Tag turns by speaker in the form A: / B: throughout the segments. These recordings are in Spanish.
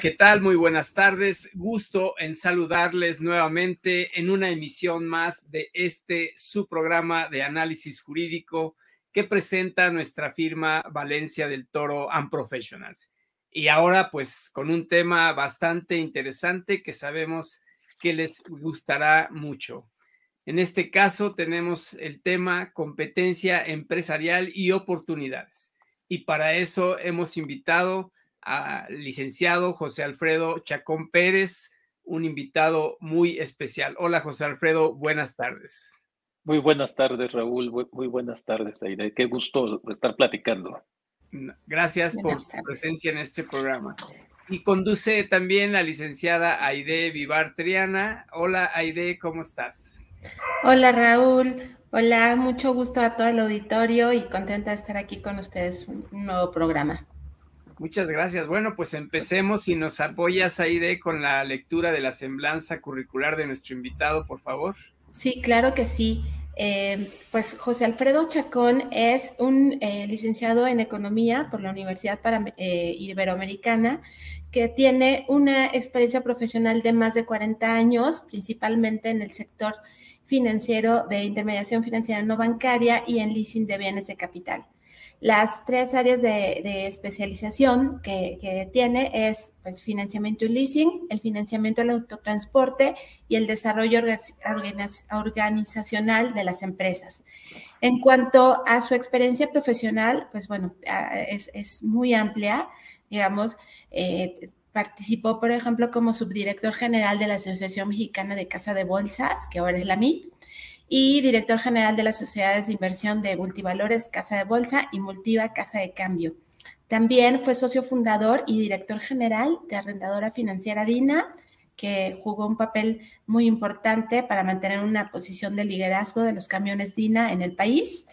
A: ¿qué tal? Muy buenas tardes. Gusto en saludarles nuevamente en una emisión más de este su programa de análisis jurídico que presenta nuestra firma Valencia del Toro and Professionals. Y ahora pues con un tema bastante interesante que sabemos que les gustará mucho. En este caso tenemos el tema competencia empresarial y oportunidades. Y para eso hemos invitado al licenciado José Alfredo Chacón Pérez, un invitado muy especial. Hola José Alfredo, buenas tardes.
B: Muy buenas tardes Raúl, muy, buenas tardes Aide, qué gusto estar platicando.
A: Gracias por tu presencia en este programa. Y conduce también la licenciada Aide Vivar Triana. Hola Aide, ¿cómo estás?
C: Hola Raúl, hola, mucho gusto a todo el auditorio y contenta de estar aquí con ustedes un nuevo programa.
A: Muchas gracias. Bueno, pues empecemos y nos apoyas, Aide, con la lectura de la semblanza curricular de nuestro invitado, por favor.
C: Sí, claro que sí. Eh, pues José Alfredo Chacón es un eh, licenciado en Economía por la Universidad eh, Iberoamericana que tiene una experiencia profesional de más de 40 años, principalmente en el sector financiero de intermediación financiera no bancaria y en leasing de bienes de capital. Las tres áreas de, especialización que, tiene es pues, financiamiento y leasing, el financiamiento del autotransporte y el desarrollo organizacional de las empresas. En cuanto a su experiencia profesional, pues bueno, es, muy amplia, digamos, eh, participó, por ejemplo, como subdirector general de la Asociación Mexicana de Casa de Bolsas, que ahora es la MIP, y director general de las sociedades de inversión de Multivalores Casa de Bolsa y Multiva Casa de Cambio. También fue socio fundador y director general de Arrendadora Financiera DINA, que jugó un papel muy importante para mantener una posición de liderazgo de los camiones DINA en el país.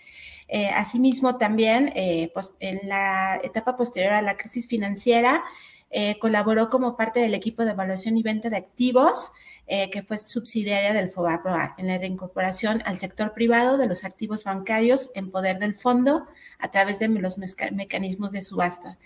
C: Eh, asimismo, también eh, en la etapa posterior a la crisis financiera, eh, colaboró como parte del equipo de evaluación y venta de activos eh, que fue subsidiaria del FOBAPROA, en la reincorporación al sector privado de los activos bancarios en poder del fondo a través de los mecanismos de subasta.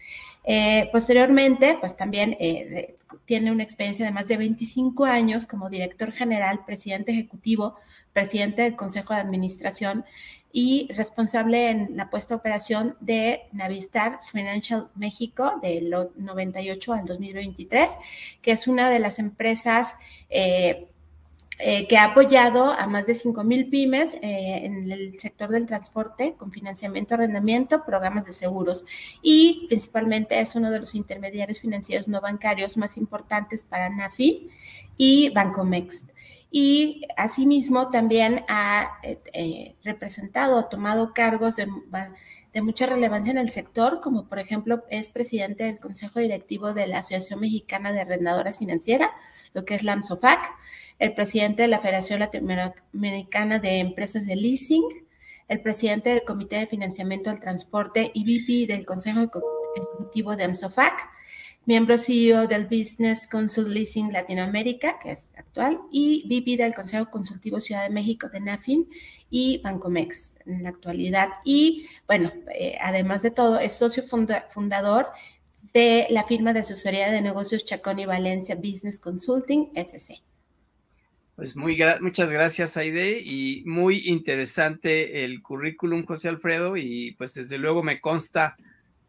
C: Eh, posteriormente, pues también eh, tiene una experiencia de más de 25 años como director general, presidente ejecutivo, presidente del Consejo de Administración y responsable en la puesta operación de Navistar Financial México del 98 al 2023, que es una de las empresas eh, eh, que ha apoyado a más de 5 mil pymes eh, en el sector del transporte con financiamiento, arrendamiento, programas de seguros. Y principalmente es uno de los intermediarios financieros no bancarios más importantes para NAFI y Bancomext y asimismo también ha eh, representado, ha tomado cargos de, mucha relevancia en el sector, como por ejemplo es presidente del Consejo Directivo de la Asociación Mexicana de Arrendadoras Financieras, lo que es la AMSOFAC, el presidente de la Federación Latinoamericana de Empresas de Leasing, el presidente del Comité de Financiamiento al Transporte y VP del Consejo Ejecutivo de AMSOFAC, miembro CEO del Business Consult Leasing Latinoamérica, que es actual, y VP del Consejo Consultivo Ciudad de México de NAFIN y Bancomex en la actualidad. Y bueno, eh, además de todo, es socio fundador de la firma de asesoría de negocios Chacón y Valencia Business Consulting, SC.
A: Pues muy muchas gracias, Aide, y muy interesante el currículum, José Alfredo, y pues desde luego me consta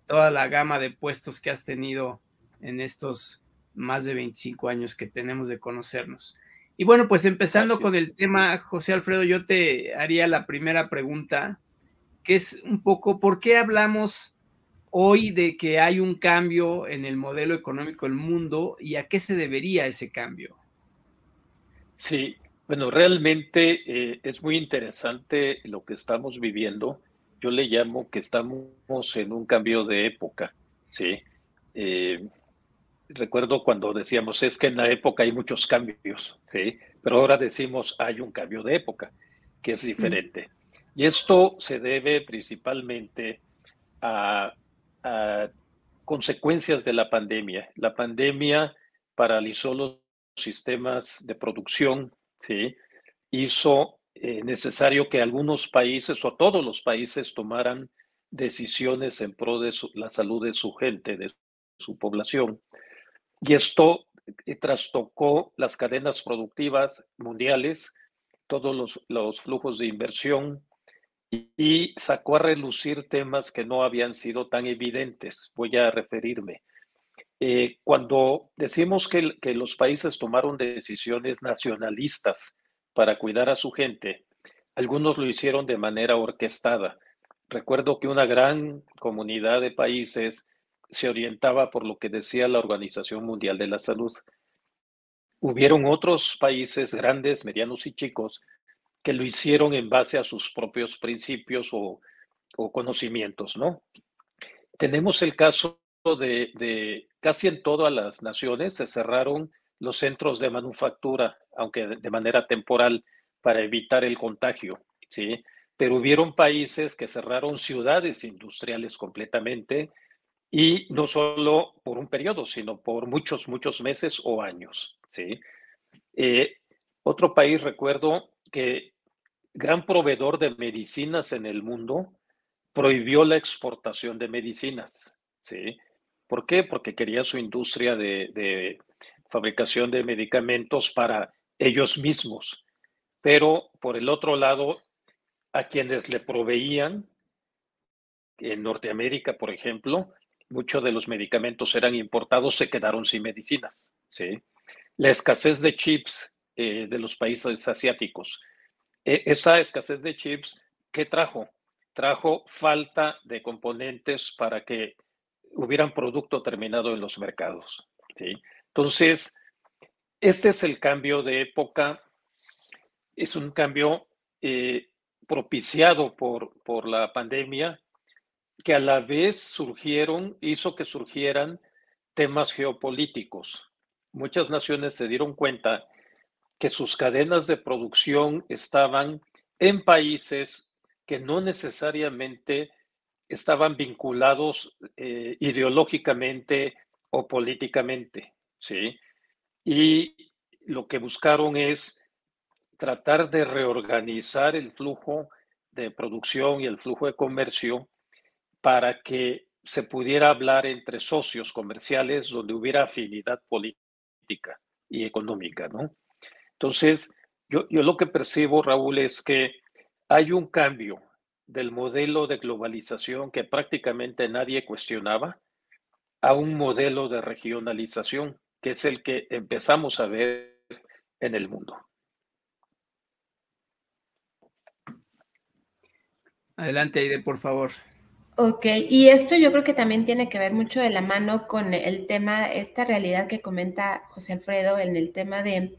A: toda la gama de puestos que has tenido en estos más de 25 años que tenemos de conocernos. Y bueno, pues empezando con el tema, José Alfredo, yo te haría la primera pregunta, que es un poco, ¿por qué hablamos hoy de que hay un cambio en el modelo económico del mundo y a qué se debería ese cambio?
B: Sí, bueno, realmente eh, es muy interesante lo que estamos viviendo. Yo le llamo que estamos en un cambio de época, ¿sí? Eh, recuerdo cuando decíamos, es que en la época hay muchos cambios, ¿sí? Pero ahora decimos, hay un cambio de época, que es diferente. Y esto se debe principalmente a, consecuencias de la pandemia. La pandemia paralizó los sistemas de producción, ¿sí? Hizo eh, necesario que algunos países o todos los países tomaran decisiones en pro de la salud de su gente, de su población. Y esto eh, trastocó las cadenas productivas mundiales, todos los, flujos de inversión y, sacó a relucir temas que no habían sido tan evidentes. Voy a referirme. Eh, cuando decimos que los países tomaron decisiones nacionalistas para cuidar a su gente, algunos lo hicieron de manera orquestada. Recuerdo que una gran comunidad de países se orientaba por lo que decía la Organización Mundial de la Salud. Hubieron otros países grandes, medianos y chicos que lo hicieron en base a sus propios principios o, conocimientos, ¿no? Tenemos el caso de, de, casi en todas las naciones se cerraron los centros de manufactura, aunque de manera temporal, para evitar el contagio, ¿sí? Pero hubieron países que cerraron ciudades industriales completamente y no solo por un periodo, sino por muchos, muchos meses o años. ¿sí? Eh, otro país, recuerdo que gran proveedor de medicinas en el mundo prohibió la exportación de medicinas. ¿sí? ¿Por qué? Porque quería su industria de, de fabricación de medicamentos para ellos mismos. Pero por el otro lado, a quienes le proveían, en Norteamérica, por ejemplo, muchos de los medicamentos eran importados, se quedaron sin medicinas. ¿sí? La escasez de chips eh, de los países asiáticos. E, esa escasez de chips, ¿qué trajo? Trajo falta de componentes para que hubieran producto terminado en los mercados. ¿sí? Entonces, este es el cambio de época. Es un cambio eh, propiciado por, por la pandemia que a la vez surgieron, hizo que surgieran temas geopolíticos. Muchas naciones se dieron cuenta que sus cadenas de producción estaban en países que no necesariamente estaban vinculados eh, ideológicamente o políticamente, ¿sí? Y lo que buscaron es tratar de reorganizar el flujo de producción y el flujo de comercio para que se pudiera hablar entre socios comerciales donde hubiera afinidad política y económica, ¿no? Entonces, yo, yo lo que percibo, Raúl, es que hay un cambio del modelo de globalización que prácticamente nadie cuestionaba a un modelo de regionalización, que es el que empezamos a ver en el mundo.
A: Adelante, Aide, por favor.
C: Ok, y esto yo creo que también tiene que ver mucho de la mano con el tema, esta realidad que comenta José Alfredo en el tema de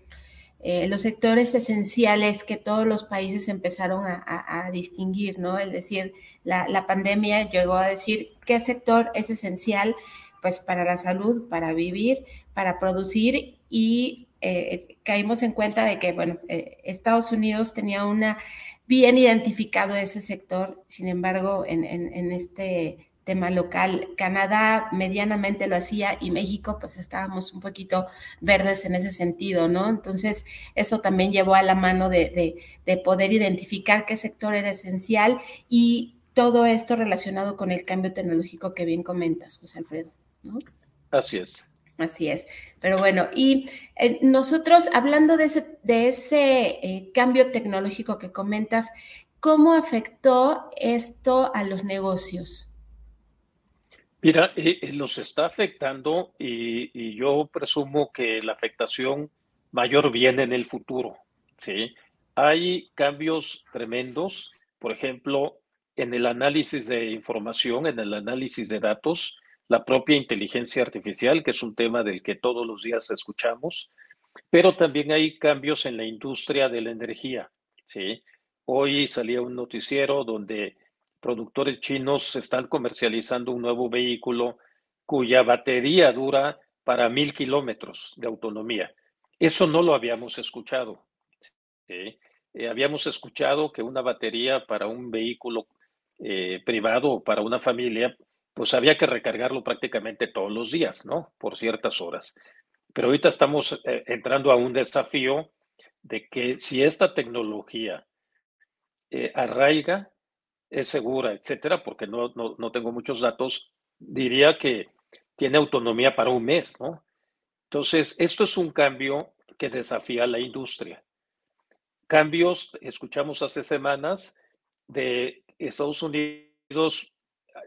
C: eh, los sectores esenciales que todos los países empezaron a, distinguir, ¿no? Es decir, la, pandemia llegó a decir qué sector es esencial, pues para la salud, para vivir, para producir y eh, caímos en cuenta de que, bueno, eh, Estados Unidos tenía una bien identificado ese sector, sin embargo, en, este tema local. Canadá medianamente lo hacía y México pues estábamos un poquito verdes en ese sentido, ¿no? Entonces eso también llevó a la mano de, de, poder identificar qué sector era esencial y todo esto relacionado con el cambio tecnológico que bien comentas, José Alfredo, ¿no?
B: Así es.
C: Así es. Pero bueno, y eh, nosotros hablando de ese, de ese eh, cambio tecnológico que comentas, ¿cómo afectó esto a los negocios?
B: Mira, eh, los está afectando y, yo presumo que la afectación mayor viene en el futuro. ¿sí? Hay cambios tremendos, por ejemplo, en el análisis de información, en el análisis de datos la propia inteligencia artificial, que es un tema del que todos los días escuchamos, pero también hay cambios en la industria de la energía. ¿sí? Hoy salía un noticiero donde productores chinos están comercializando un nuevo vehículo cuya batería dura para mil kilómetros de autonomía. Eso no lo habíamos escuchado. Eh, habíamos escuchado que una batería para un vehículo eh, privado o para una familia pues había que recargarlo prácticamente todos los días, ¿no? Por ciertas horas. Pero ahorita estamos eh, entrando a un desafío de que si esta tecnología eh, arraiga, es segura, etcétera, porque no, no, no tengo muchos datos, diría que tiene autonomía para un mes, ¿no? Entonces, esto es un cambio que desafía a la industria. Cambios, escuchamos hace semanas, de Estados Unidos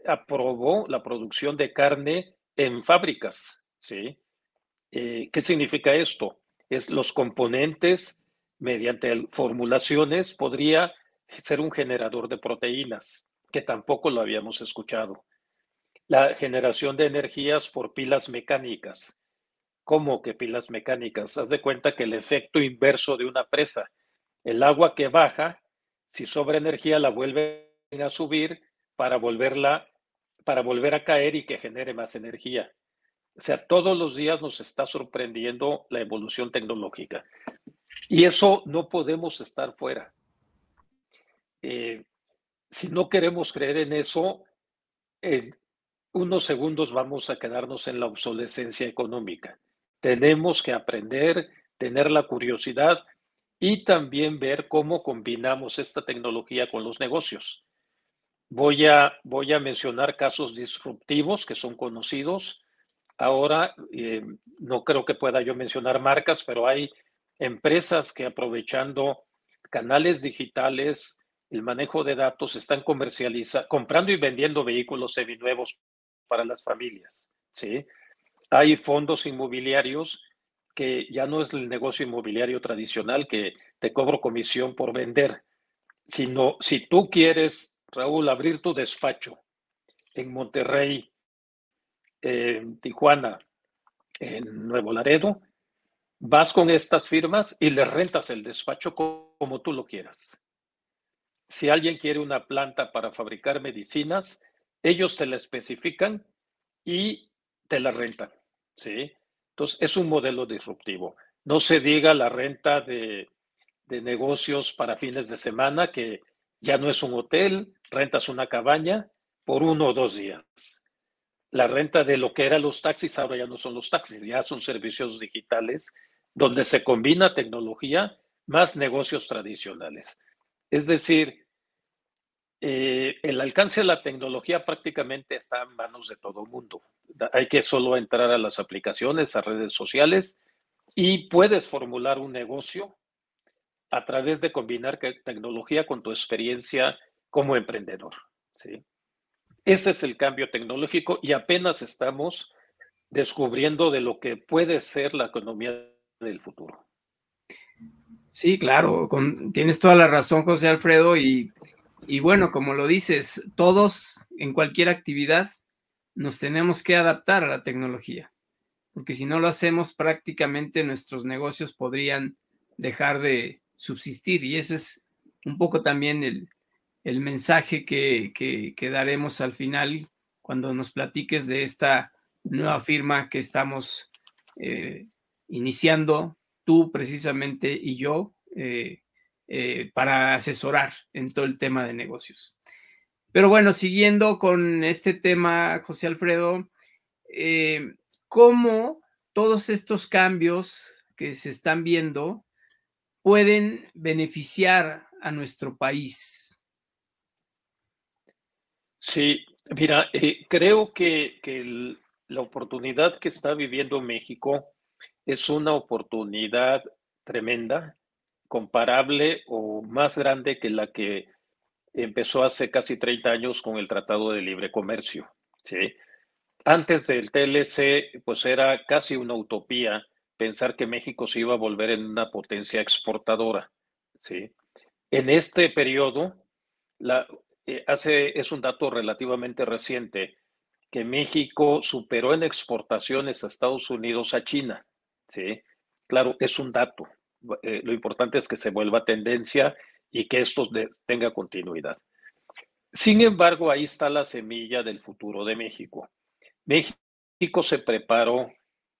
B: aprobó la producción de carne en fábricas, ¿sí? Eh, ¿Qué significa esto? Es los componentes, mediante formulaciones, podría ser un generador de proteínas, que tampoco lo habíamos escuchado. La generación de energías por pilas mecánicas. ¿Cómo que pilas mecánicas? Haz de cuenta que el efecto inverso de una presa, el agua que baja, si sobra energía la vuelven a subir para volverla, para volver a caer y que genere más energía. O sea, todos los días nos está sorprendiendo la evolución tecnológica. Y eso no podemos estar fuera. Eh, si no queremos creer en eso, en unos segundos vamos a quedarnos en la obsolescencia económica. Tenemos que aprender, tener la curiosidad y también ver cómo combinamos esta tecnología con los negocios. Voy a, voy a mencionar casos disruptivos que son conocidos. Ahora, eh, no creo que pueda yo mencionar marcas, pero hay empresas que aprovechando canales digitales, el manejo de datos, están comercializando, comprando y vendiendo vehículos seminuevos para las familias. ¿sí? Hay fondos inmobiliarios que ya no es el negocio inmobiliario tradicional que te cobro comisión por vender, sino si tú quieres, Raúl, abrir tu despacho en Monterrey, en Tijuana, en Nuevo Laredo, vas con estas firmas y le rentas el despacho como tú lo quieras. Si alguien quiere una planta para fabricar medicinas, ellos te la especifican y te la rentan, ¿sí? Entonces, es un modelo disruptivo. No se diga la renta de negocios para fines de semana, que ya no es un hotel, rentas una cabaña por uno o dos días. La renta de lo que eran los taxis ahora ya no son los taxis, ya son servicios digitales donde se combina tecnología más negocios tradicionales. Es decir, eh, el alcance de la tecnología prácticamente está en manos de todo mundo. Hay que solo entrar a las aplicaciones, a redes sociales y puedes formular un negocio a través de combinar tecnología con tu experiencia como emprendedor. ¿sí? Ese es el cambio tecnológico y apenas estamos descubriendo de lo que puede ser la economía del futuro.
A: Sí, claro, tienes toda la razón, José Alfredo, y, y bueno, como lo dices, todos en cualquier actividad nos tenemos que adaptar a la tecnología, porque si no lo hacemos, prácticamente nuestros negocios podrían dejar de subsistir, y ese es un poco también el, mensaje que, que, daremos al final cuando nos platiques de esta nueva firma que estamos eh, iniciando tú precisamente y yo eh, eh, para asesorar en todo el tema de negocios. Pero bueno, siguiendo con este tema, José Alfredo, ¿cómo todos estos cambios que se están viendo pueden beneficiar a nuestro país?
B: Sí, mira, creo que, que la oportunidad que está viviendo México es una oportunidad tremenda, comparable o más grande que la que empezó hace casi 30 años con el Tratado de Libre Comercio. ¿sí? Antes del TLC, pues era casi una utopía pensar que México se iba a volver en una potencia exportadora. ¿sí? En este periodo, la, eh, hace, es un dato relativamente reciente, que México superó en exportaciones a Estados Unidos a China. ¿sí? Claro, es un dato. Eh, lo importante es que se vuelva tendencia y que esto tenga continuidad. Sin embargo, ahí está la semilla del futuro de México. México se preparó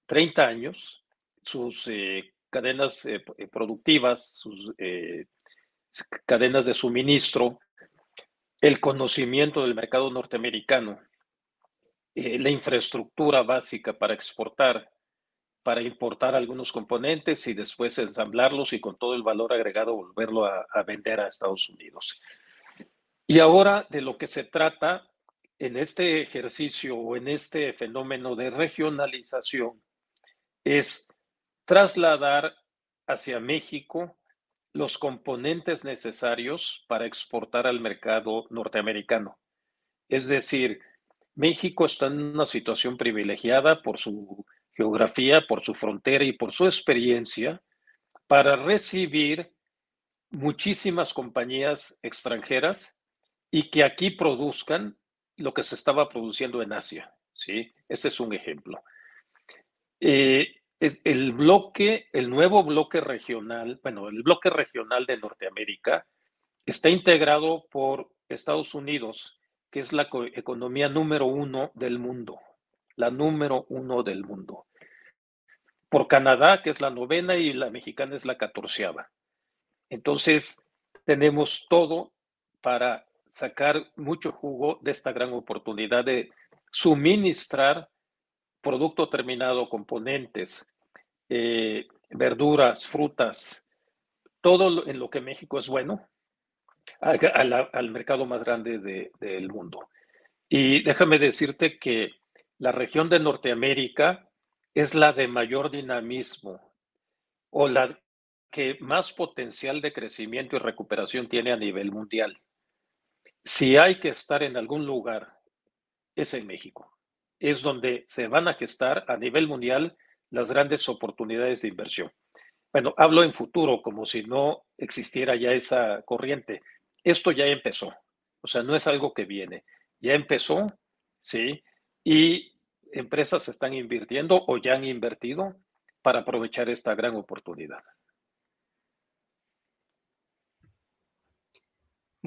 B: 30 años, sus eh, cadenas productivas, sus cadenas de suministro, el conocimiento del mercado norteamericano, la infraestructura básica para exportar, para importar algunos componentes y después ensamblarlos y con todo el valor agregado volverlo a, vender a Estados Unidos. Y ahora de lo que se trata en este ejercicio o en este fenómeno de regionalización es trasladar hacia México los componentes necesarios para exportar al mercado norteamericano. Es decir, México está en una situación privilegiada por su geografía, por su frontera y por su experiencia para recibir muchísimas compañías extranjeras y que aquí produzcan lo que se estaba produciendo en Asia. ¿sí? Ese es un ejemplo. Eh, es el bloque, el nuevo bloque regional, bueno, el bloque regional de Norteamérica está integrado por Estados Unidos, que es la economía número uno del mundo, la número uno del mundo. Por Canadá, que es la novena, y la mexicana es la catorceava. Entonces, tenemos todo para sacar mucho jugo de esta gran oportunidad de suministrar producto terminado, componentes, eh, verduras, frutas, todo en lo que México es bueno, al mercado más grande del mundo. Y déjame decirte que la región de Norteamérica es la de mayor dinamismo o la que más potencial de crecimiento y recuperación tiene a nivel mundial. Si hay que estar en algún lugar, es en México. Es donde se van a gestar a nivel mundial las grandes oportunidades de inversión. Bueno, hablo en futuro como si no existiera ya esa corriente. Esto ya empezó, o sea, no es algo que viene. Ya empezó, ¿sí? Y empresas están invirtiendo o ya han invertido para aprovechar esta gran oportunidad.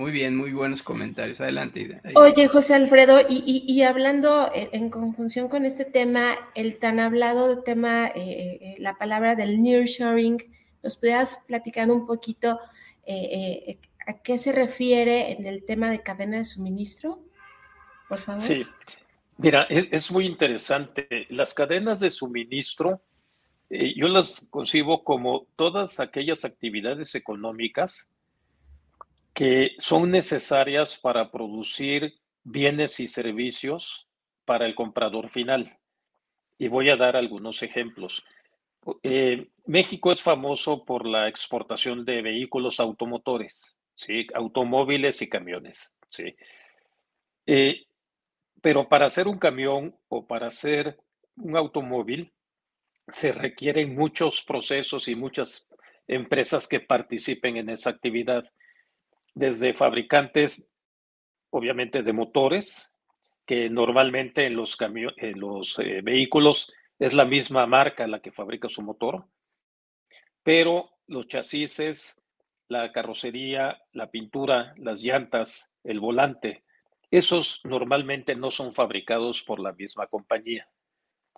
A: Muy bien, muy buenos comentarios. Adelante.
C: Oye, José Alfredo, y, hablando en, conjunción con este tema, el tan hablado tema, eh, eh, la palabra del nearshoring, ¿nos pudieras platicar un poquito eh, a qué se refiere en el tema de cadena de suministro? Por favor.
B: Sí, mira, es, muy interesante. Las cadenas de suministro, yo las concibo como todas aquellas actividades económicas que son necesarias para producir bienes y servicios para el comprador final. Y voy a dar algunos ejemplos. Eh, México es famoso por la exportación de vehículos automotores, ¿sí? automóviles y camiones. ¿sí? Eh, pero para hacer un camión o para hacer un automóvil se requieren muchos procesos y muchas empresas que participen en esa actividad desde fabricantes, obviamente, de motores, que normalmente en los, en los eh, vehículos es la misma marca la que fabrica su motor, pero los chasis, la carrocería, la pintura, las llantas, el volante, esos normalmente no son fabricados por la misma compañía.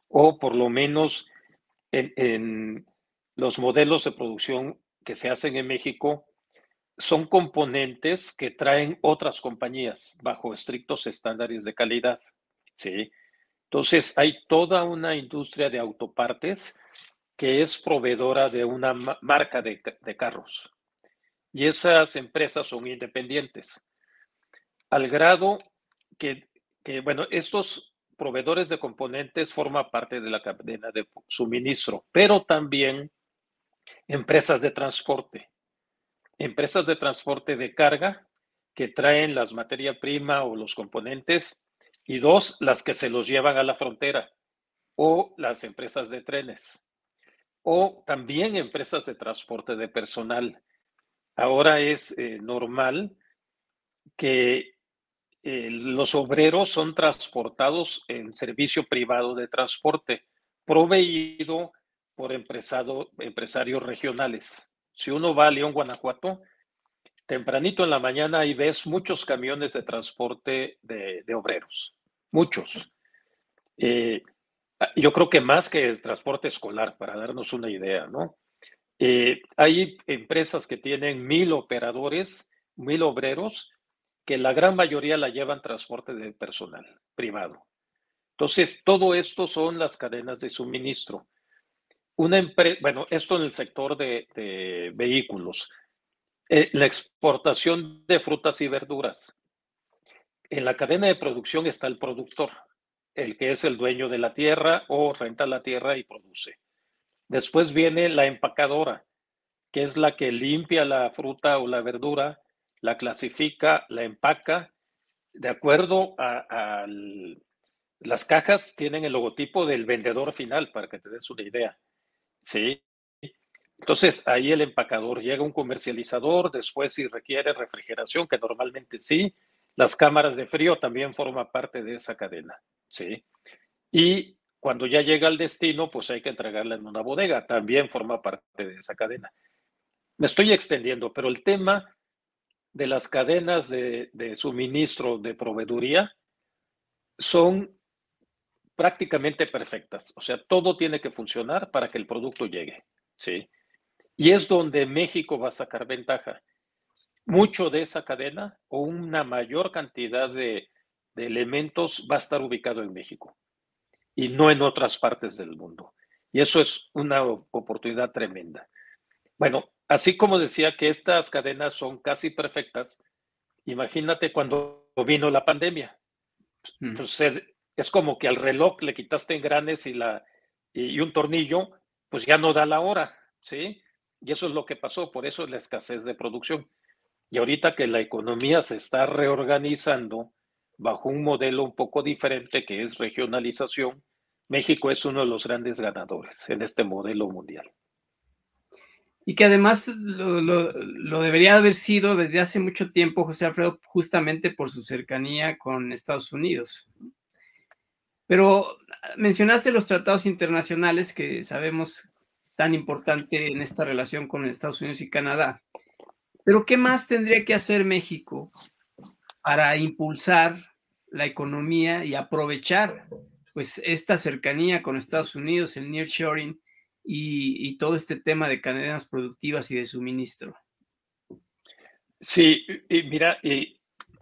B: O por lo menos en, en los modelos de producción que se hacen en México, son componentes que traen otras compañías bajo estrictos estándares de calidad. ¿sí? Entonces, hay toda una industria de autopartes que es proveedora de una marca de, carros. Y esas empresas son independientes. Al grado que, que, bueno, estos proveedores de componentes forman parte de la cadena de suministro, pero también empresas de transporte empresas de transporte de carga que traen las materia prima o los componentes y dos, las que se los llevan a la frontera o las empresas de trenes o también empresas de transporte de personal. Ahora es eh, normal que eh, los obreros son transportados en servicio privado de transporte proveído por empresarios regionales. Si uno va a León, Guanajuato, tempranito en la mañana ahí ves muchos camiones de transporte de, obreros, muchos. Eh, yo creo que más que el transporte escolar, para darnos una idea, ¿no? Eh, hay empresas que tienen mil operadores, mil obreros, que la gran mayoría la llevan transporte de personal privado. Entonces, todo esto son las cadenas de suministro una empresa, bueno, esto en el sector de, vehículos, eh, la exportación de frutas y verduras. En la cadena de producción está el productor, el que es el dueño de la tierra o renta la tierra y produce. Después viene la empacadora, que es la que limpia la fruta o la verdura, la clasifica, la empaca, de acuerdo a, las cajas tienen el logotipo del vendedor final, para que te des una idea. ¿Sí? Entonces, ahí el empacador llega un comercializador, después si requiere refrigeración, que normalmente sí, las cámaras de frío también forman parte de esa cadena, ¿sí? Y cuando ya llega al destino, pues hay que entregarla en una bodega, también forma parte de esa cadena. Me estoy extendiendo, pero el tema de las cadenas de, de suministro de proveeduría son prácticamente perfectas. O sea, todo tiene que funcionar para que el producto llegue, ¿sí? Y es donde México va a sacar ventaja mucho de esa cadena o una mayor cantidad de, elementos va a estar ubicado en México y no en otras partes del mundo. Y eso es una oportunidad tremenda. Bueno, así como decía que estas cadenas son casi perfectas, imagínate cuando vino la pandemia. Entonces, es como que al reloj le quitaste engranes y, la, y un tornillo, pues ya no da la hora, ¿sí? Y eso es lo que pasó, por eso es la escasez de producción. Y ahorita que la economía se está reorganizando bajo un modelo un poco diferente que es regionalización, México es uno de los grandes ganadores en este modelo mundial.
A: Y que además lo, debería haber sido desde hace mucho tiempo, José Alfredo, justamente por su cercanía con Estados Unidos. Pero mencionaste los tratados internacionales que sabemos tan importante en esta relación con Estados Unidos y Canadá. Pero ¿qué más tendría que hacer México para impulsar la economía y aprovechar pues esta cercanía con Estados Unidos, el nearshoring y, y todo este tema de cadenas productivas y de suministro?
B: Sí, mira,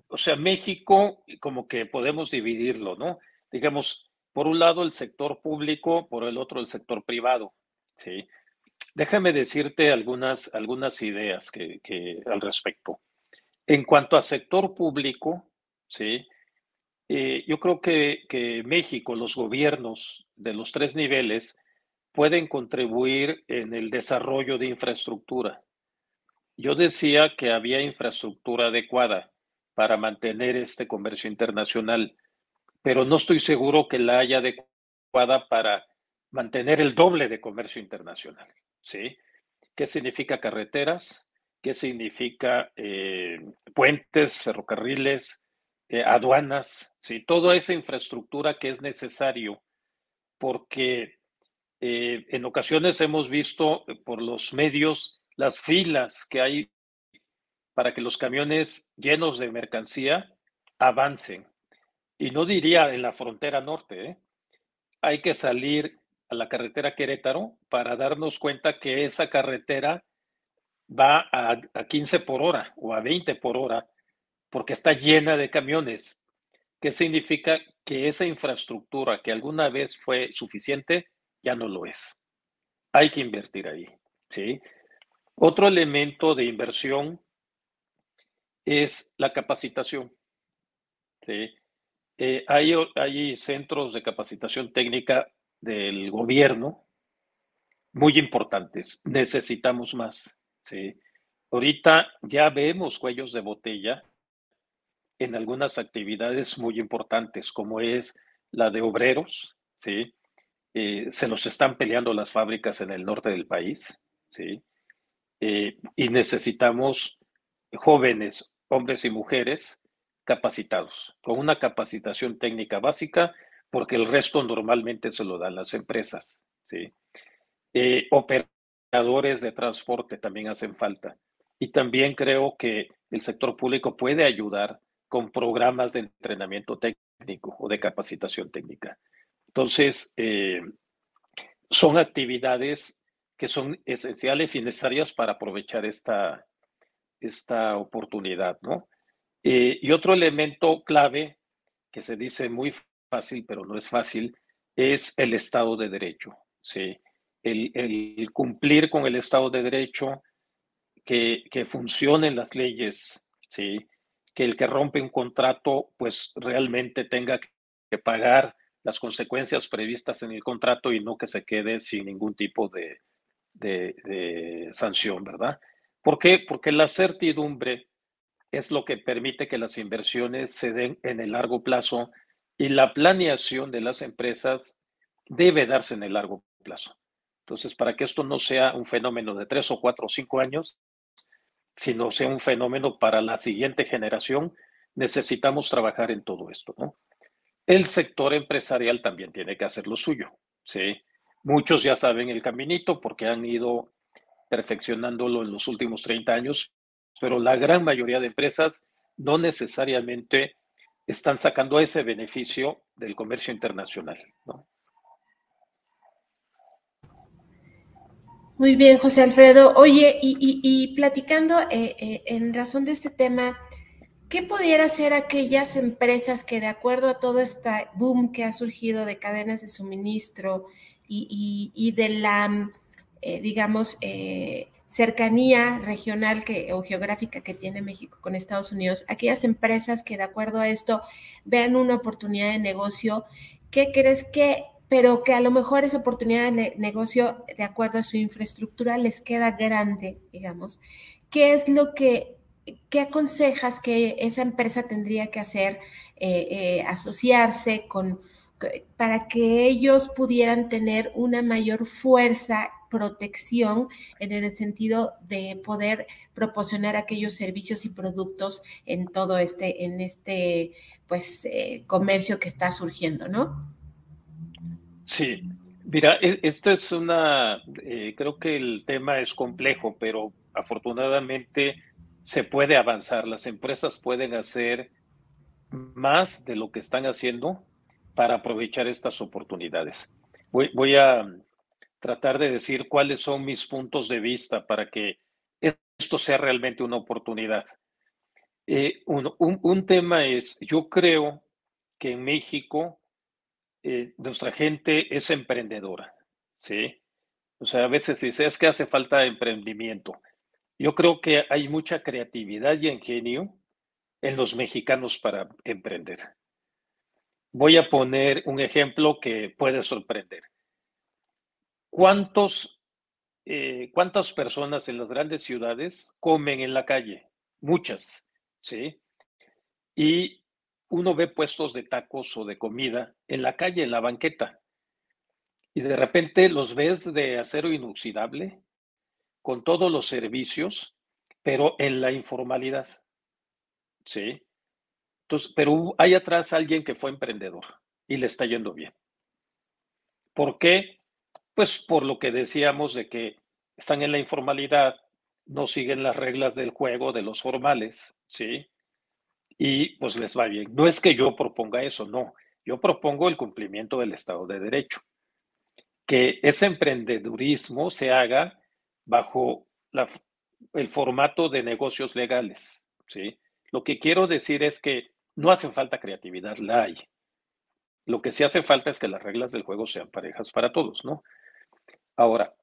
B: o sea, México como que podemos dividirlo, ¿no? Digamos, por un lado el sector público, por el otro el sector privado, ¿sí? Déjame decirte algunas, algunas ideas que, al respecto. En cuanto a sector público, ¿sí? Eh, yo creo que, que México, los gobiernos de los tres niveles, pueden contribuir en el desarrollo de infraestructura. Yo decía que había infraestructura adecuada para mantener este comercio internacional, pero no estoy seguro que la haya adecuada para mantener el doble de comercio internacional. ¿sí? ¿Qué significa carreteras? ¿Qué significa eh, puentes, ferrocarriles, eh, aduanas? ¿sí? Toda esa infraestructura que es necesario porque eh, en ocasiones hemos visto por los medios las filas que hay para que los camiones llenos de mercancía avancen. Y no diría en la frontera norte, hay que salir a la carretera Querétaro para darnos cuenta que esa carretera va a, 15 por hora o a 20 por hora porque está llena de camiones. ¿Qué significa? Que esa infraestructura que alguna vez fue suficiente ya no lo es. Hay que invertir ahí. ¿sí? Otro elemento de inversión es la capacitación. ¿sí? Eh, hay, centros de capacitación técnica del gobierno muy importantes. Necesitamos más. ¿sí? Ahorita ya vemos cuellos de botella en algunas actividades muy importantes, como es la de obreros, ¿sí? Eh, se los están peleando las fábricas en el norte del país, ¿sí? Eh, y necesitamos jóvenes, hombres y mujeres capacitados, con una capacitación técnica básica porque el resto normalmente se lo dan las empresas. ¿sí? Eh, operadores de transporte también hacen falta. Y también creo que el sector público puede ayudar con programas de entrenamiento técnico o de capacitación técnica. Entonces, eh, son actividades que son esenciales y necesarias para aprovechar esta, esta oportunidad, ¿no? Eh, y otro elemento clave que se dice muy fácil, pero no es fácil, es el Estado de Derecho. ¿sí? El, cumplir con el Estado de Derecho, que, que, funcionen las leyes, ¿sí? que el que rompe un contrato, pues realmente tenga que pagar las consecuencias previstas en el contrato y no que se quede sin ningún tipo de, de, sanción, ¿verdad? ¿Por qué? Porque la certidumbre es lo que permite que las inversiones se den en el largo plazo y la planeación de las empresas debe darse en el largo plazo. Entonces, para que esto no sea un fenómeno de tres o cuatro o cinco años, sino sea un fenómeno para la siguiente generación, necesitamos trabajar en todo esto, ¿no? El sector empresarial también tiene que hacer lo suyo, ¿sí? Muchos ya saben el caminito porque han ido perfeccionándolo en los últimos 30 años, pero la gran mayoría de empresas no necesariamente están sacando ese beneficio del comercio internacional.
C: Muy bien, José Alfredo. Oye, y, platicando eh, eh, en razón de este tema, ¿qué pudiera ser aquellas empresas que de acuerdo a todo este boom que ha surgido de cadenas de suministro, y, de la, eh, digamos, cercanía regional que, o geográfica que tiene México con Estados Unidos, aquellas empresas que de acuerdo a esto vean una oportunidad de negocio, ¿qué crees que, pero que a lo mejor esa oportunidad de negocio, de acuerdo a su infraestructura, les queda grande, digamos? ¿Qué es lo que ¿qué aconsejas que esa empresa tendría que hacer? Eh, asociarse con, para que ellos pudieran tener una mayor fuerza, protección en el sentido de poder proporcionar aquellos servicios y productos en todo este, en este, pues, eh, comercio que está surgiendo, ¿no?
B: Sí, mira, e, esto es una, eh, creo que el tema es complejo, pero afortunadamente se puede avanzar. Las empresas pueden hacer más de lo que están haciendo para aprovechar estas oportunidades. Voy, a tratar de decir cuáles son mis puntos de vista para que esto sea realmente una oportunidad. Eh, un, tema es, yo creo que en México eh, nuestra gente es emprendedora, ¿sí? O sea, a veces dice, es que hace falta emprendimiento. Yo creo que hay mucha creatividad y ingenio en los mexicanos para emprender. Voy a poner un ejemplo que puede sorprender. ¿Cuántos, eh, ¿Cuántas personas en las grandes ciudades comen en la calle? Muchas, ¿sí? Y uno ve puestos de tacos o de comida en la calle, en la banqueta, y de repente los ves de acero inoxidable, con todos los servicios, pero en la informalidad, ¿sí? pero hay atrás alguien que fue emprendedor y le está yendo bien. ¿Por qué? Pues por lo que decíamos de que están en la informalidad, no siguen las reglas del juego de los formales, ¿sí? Y pues les va bien. No es que yo proponga eso, no. Yo propongo el cumplimiento del Estado de Derecho. Que ese emprendedurismo se haga bajo el formato de negocios legales, ¿sí? Lo que quiero decir es que no hace falta creatividad, la hay. Lo que sí hace falta es que las reglas del juego sean parejas para todos, ¿no? Ahora,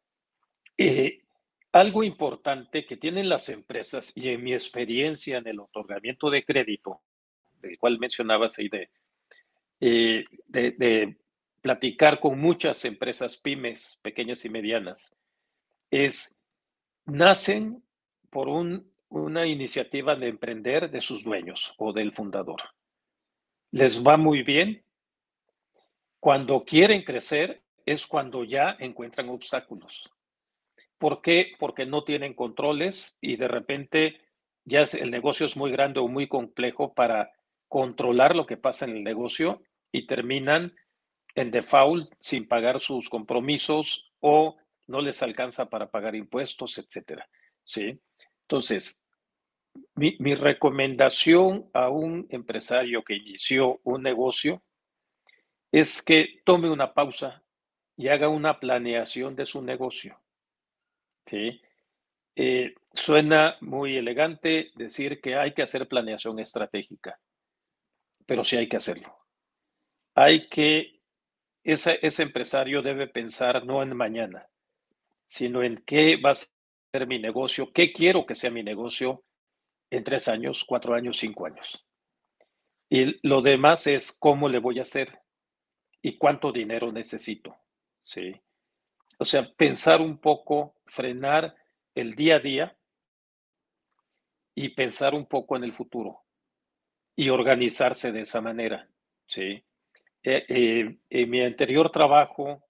B: eh, algo importante que tienen las empresas y en mi experiencia en el otorgamiento de crédito, del cual mencionabas ahí de, eh, de, platicar con muchas empresas pymes, pequeñas y medianas, es, nacen por un una iniciativa de emprender de sus dueños o del fundador. Les va muy bien. Cuando quieren crecer es cuando ya encuentran obstáculos. ¿Por qué? Porque no tienen controles y de repente ya el negocio es muy grande o muy complejo para controlar lo que pasa en el negocio y terminan en default sin pagar sus compromisos o no les alcanza para pagar impuestos, etcétera. ¿Sí? Entonces, mi, recomendación a un empresario que inició un negocio es que tome una pausa y haga una planeación de su negocio. ¿Sí? Eh, suena muy elegante decir que hay que hacer planeación estratégica, pero sí hay que hacerlo. Hay que, ese, ese empresario debe pensar no en mañana, sino en qué va a mi negocio, qué quiero que sea mi negocio en tres años, cuatro años, cinco años. Y lo demás es cómo le voy a hacer. y cuánto dinero necesito, ¿sí? O sea, pensar un poco, frenar el día a día y pensar un poco en el futuro y organizarse de esa manera, ¿sí? Eh, eh, en mi anterior trabajo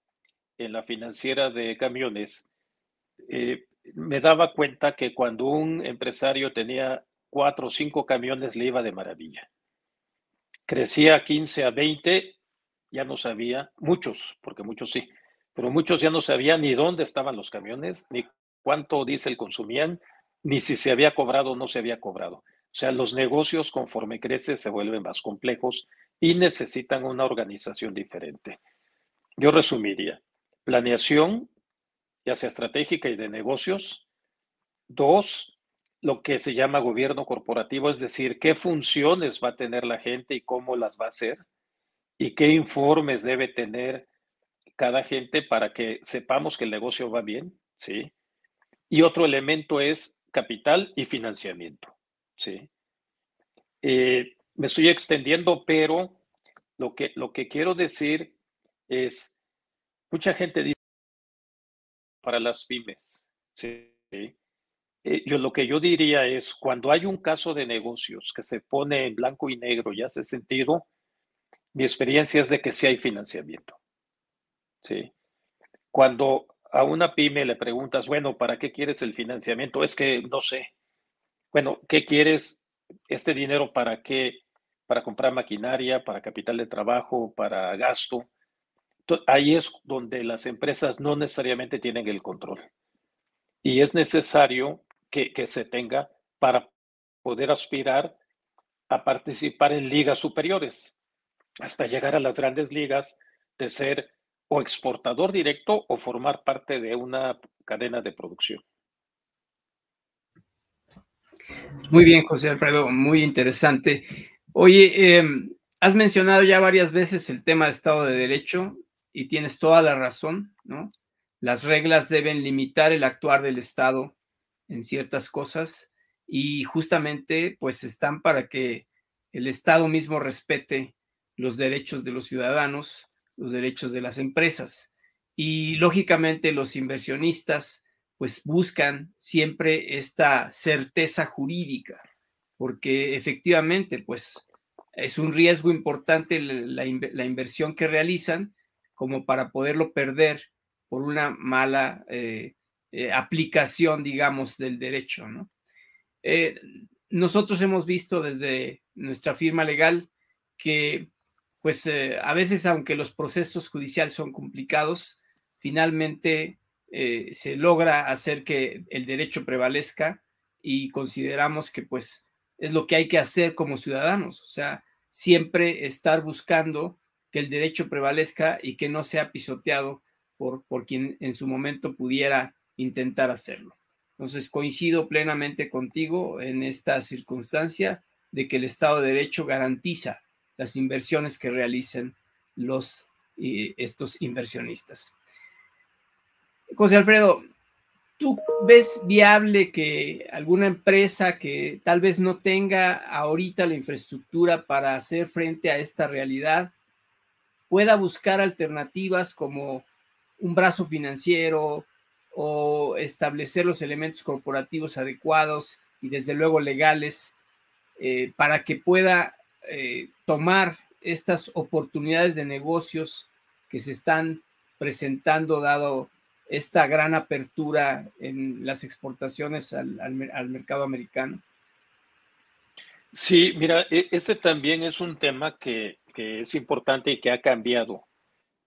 B: en la financiera de camiones, eh, me daba cuenta que cuando un empresario tenía cuatro o cinco camiones le iba de maravilla. Crecía a 15 a 20, ya no sabía, muchos, porque muchos sí, pero muchos ya no sabían ni dónde estaban los camiones, ni cuánto diésel consumían, ni si se había cobrado o no se había cobrado. O sea, los negocios conforme crece se vuelven más complejos y necesitan una organización diferente. Yo resumiría, planeación, ya sea estratégica y de negocios. Dos, lo que se llama gobierno corporativo, es decir, qué funciones va a tener la gente y cómo las va a hacer y qué informes debe tener cada gente para que sepamos que el negocio va bien, ¿sí? Y otro elemento es capital y financiamiento, ¿sí? Eh, me estoy extendiendo, pero lo que, lo que quiero decir es, mucha gente dice para las pymes, ¿sí? Eh, yo lo que yo diría es, cuando hay un caso de negocios que se pone en blanco y negro y hace sentido, mi experiencia es de que sí hay financiamiento. ¿Sí? Cuando a una pyme le preguntas, bueno, ¿para qué quieres el financiamiento? Es que no sé. Bueno, ¿qué quieres? Este dinero para qué? Para comprar maquinaria, para capital de trabajo, para gasto. Ahí es donde las empresas no necesariamente tienen el control. Y es necesario que, que se tenga para poder aspirar a participar en ligas superiores, hasta llegar a las grandes ligas de ser o exportador directo o formar parte de una cadena de producción.
A: Muy bien, José Alfredo, muy interesante. Oye, em, has mencionado ya varias veces el tema de Estado de Derecho y tienes toda la razón, ¿no? Las reglas deben limitar el actuar del Estado en ciertas cosas y justamente pues están para que el Estado mismo respete los derechos de los ciudadanos los derechos de las empresas. Y lógicamente los inversionistas pues buscan siempre esta certeza jurídica, porque efectivamente pues es un riesgo importante la, inversión que realizan como para poderlo perder por una mala eh, eh, aplicación, digamos, del derecho. ¿no? Eh, nosotros hemos visto desde nuestra firma legal que pues eh, a veces, aunque los procesos judiciales son complicados, finalmente eh, se logra hacer que el derecho prevalezca y consideramos que pues es lo que hay que hacer como ciudadanos, o sea, siempre estar buscando que el derecho prevalezca y que no sea pisoteado por, por quien en su momento pudiera intentar hacerlo. Entonces, coincido plenamente contigo en esta circunstancia de que el Estado de Derecho garantiza las inversiones que realicen los, estos inversionistas. José Alfredo, ¿tú ves viable que alguna empresa que tal vez no tenga ahorita la infraestructura para hacer frente a esta realidad pueda buscar alternativas como un brazo financiero o establecer los elementos corporativos adecuados y desde luego legales eh, para que pueda eh, tomar estas oportunidades de negocios que se están presentando dado esta gran apertura en las exportaciones al, mercado americano?
B: Sí, mira, e, ese también es un tema que, es importante y que ha cambiado.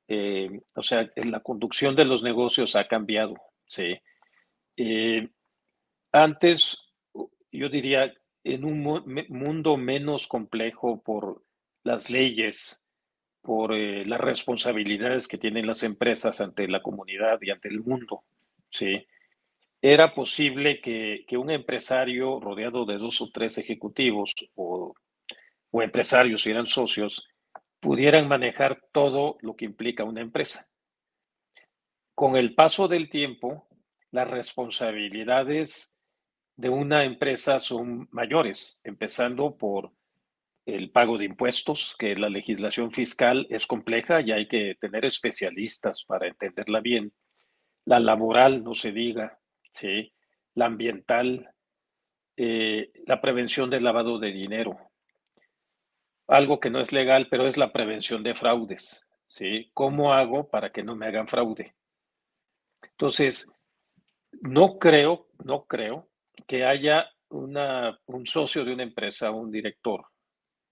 B: Eh, o sea, en la conducción de los negocios ha cambiado, sí. Eh, antes, yo diría, en un mundo menos complejo por las leyes, por eh, las responsabilidades que tienen las empresas ante la comunidad y ante el mundo, ¿sí? Era posible que, un empresario rodeado de dos o tres ejecutivos o, o empresarios, si eran socios, pudieran manejar todo lo que implica una empresa. Con el paso del tiempo, las responsabilidades de una empresa son mayores, empezando por el pago de impuestos, que la legislación fiscal es compleja y hay que tener especialistas para entenderla bien. La laboral, no se diga, ¿sí? la ambiental, eh, la prevención del lavado de dinero. Algo que no es legal, pero es la prevención de fraudes. ¿sí? ¿Cómo hago para que no me hagan fraude? Entonces, no creo, no creo que haya un socio de una empresa, un director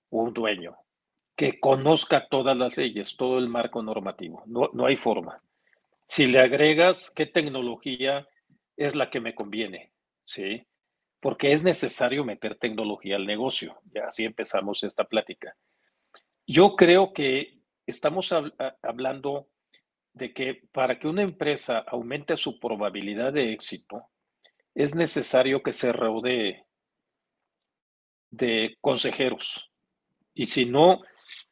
B: un dueño que conozca todas las leyes, todo el marco normativo. No, no hay forma. Si le agregas qué tecnología es la que me conviene, ¿sí? Porque es necesario meter tecnología al negocio. Ya así empezamos esta plática. Yo creo que estamos hablando de que para que una empresa aumente su probabilidad de éxito, es necesario que se rodee de consejeros. Y si no,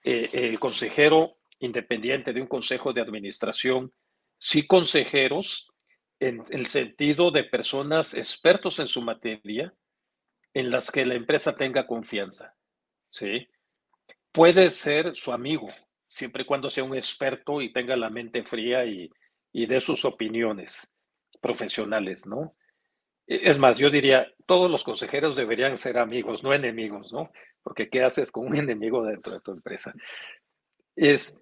B: eh, el consejero independiente de un consejo de administración, sí consejeros en el sentido de personas expertos en su materia en las que la empresa tenga confianza. ¿sí? Puede ser su amigo, siempre y cuando sea un experto y tenga la mente fría y, y de sus opiniones profesionales, ¿no? Es más, yo diría, todos los consejeros deberían ser amigos, no enemigos, ¿no? Porque ¿qué haces con un enemigo dentro de tu empresa? Es,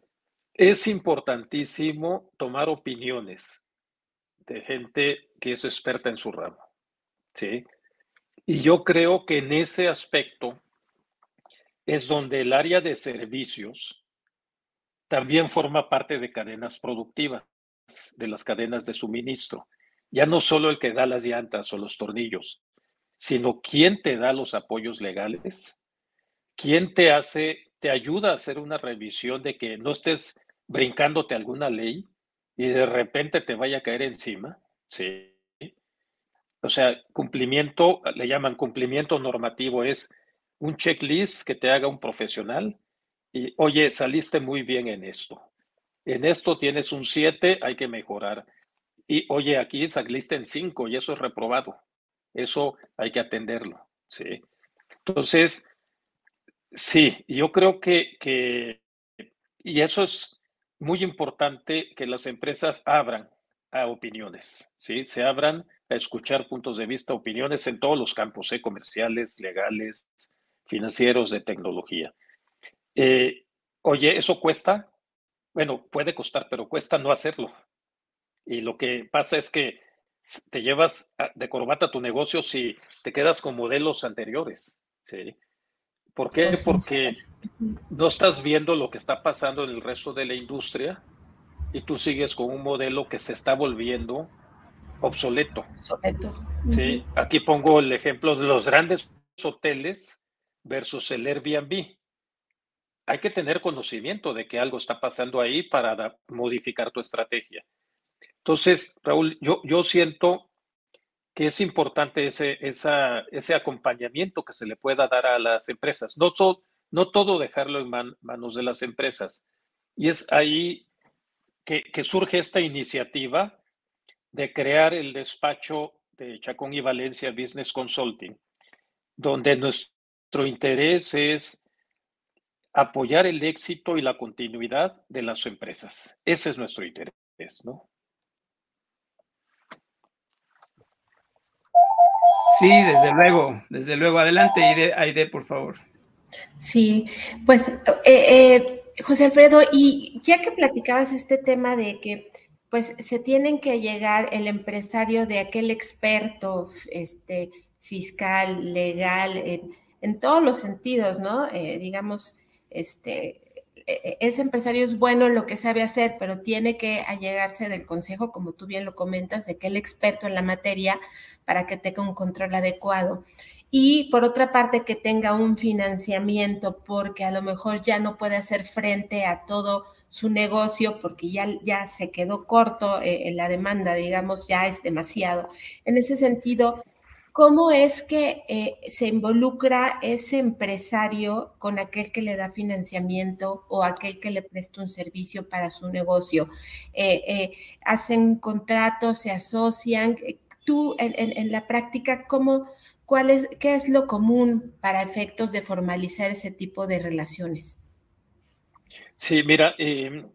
B: es importantísimo tomar opiniones de gente que es experta en su ramo. ¿sí? Y yo creo que en ese aspecto es donde el área de servicios también forma parte de cadenas productivas, de las cadenas de suministro. Ya no solo el que da las llantas o los tornillos, sino quién te da los apoyos legales, quién te hace, te ayuda a hacer una revisión de que no estés brincándote alguna ley y de repente te vaya a caer encima, ¿sí? O sea, cumplimiento, le llaman cumplimiento normativo, es un checklist que te haga un profesional y, oye, saliste muy bien en esto. En esto tienes un 7, hay que mejorar. Y, oye, aquí en 5 y eso es reprobado. Eso hay que atenderlo, ¿sí? Entonces, sí, yo creo que, que y eso es muy importante que las empresas abran a opiniones, ¿sí? Se abran a escuchar puntos de vista, opiniones en todos los campos, ¿eh? comerciales, legales, financieros, de tecnología. Eh, oye, ¿eso cuesta? Bueno, puede costar, pero cuesta no hacerlo. Y lo que pasa es que te llevas de corbata tu negocio si te quedas con modelos anteriores, ¿sí? ¿Por qué? Porque no estás viendo lo que está pasando en el resto de la industria y tú sigues con un modelo que se está volviendo obsoleto. Obsoleto. Sí, aquí pongo el ejemplo de los grandes hoteles versus el Airbnb. Hay que tener conocimiento de que algo está pasando ahí para modificar tu estrategia. Entonces, Raúl, yo, siento que es importante ese, acompañamiento que se le pueda dar a las empresas. No, no todo dejarlo en manos de las empresas. Y es ahí que, surge esta iniciativa de crear el despacho de Chacón y Valencia Business Consulting, donde nuestro interés es apoyar el éxito y la continuidad de las empresas. Ese es nuestro interés, ¿no?
A: Sí, desde luego, desde luego. Adelante, Aide, Aide por favor.
C: Sí, pues, eh, eh, José Alfredo, y ya que platicabas este tema de que pues se tienen que llegar el empresario de aquel experto este, fiscal, legal, en, todos los sentidos, ¿no? Eh, digamos, este, ese empresario es bueno en lo que sabe hacer, pero tiene que allegarse del consejo, como tú bien lo comentas, de que el experto en la materia para que tenga un control adecuado. Y por otra parte, que tenga un financiamiento, porque a lo mejor ya no puede hacer frente a todo su negocio porque ya, ya se quedó corto eh, en la demanda, digamos, ya es demasiado. En ese sentido, ¿Cómo es que eh, se involucra ese empresario con aquel que le da financiamiento o aquel que le presta un servicio para su negocio? Eh, eh, ¿Hacen contratos, se asocian? Tú, en, la práctica, ¿cómo, ¿cuál es, ¿qué es lo común para efectos de formalizar ese tipo de relaciones?
B: Sí, mira, em,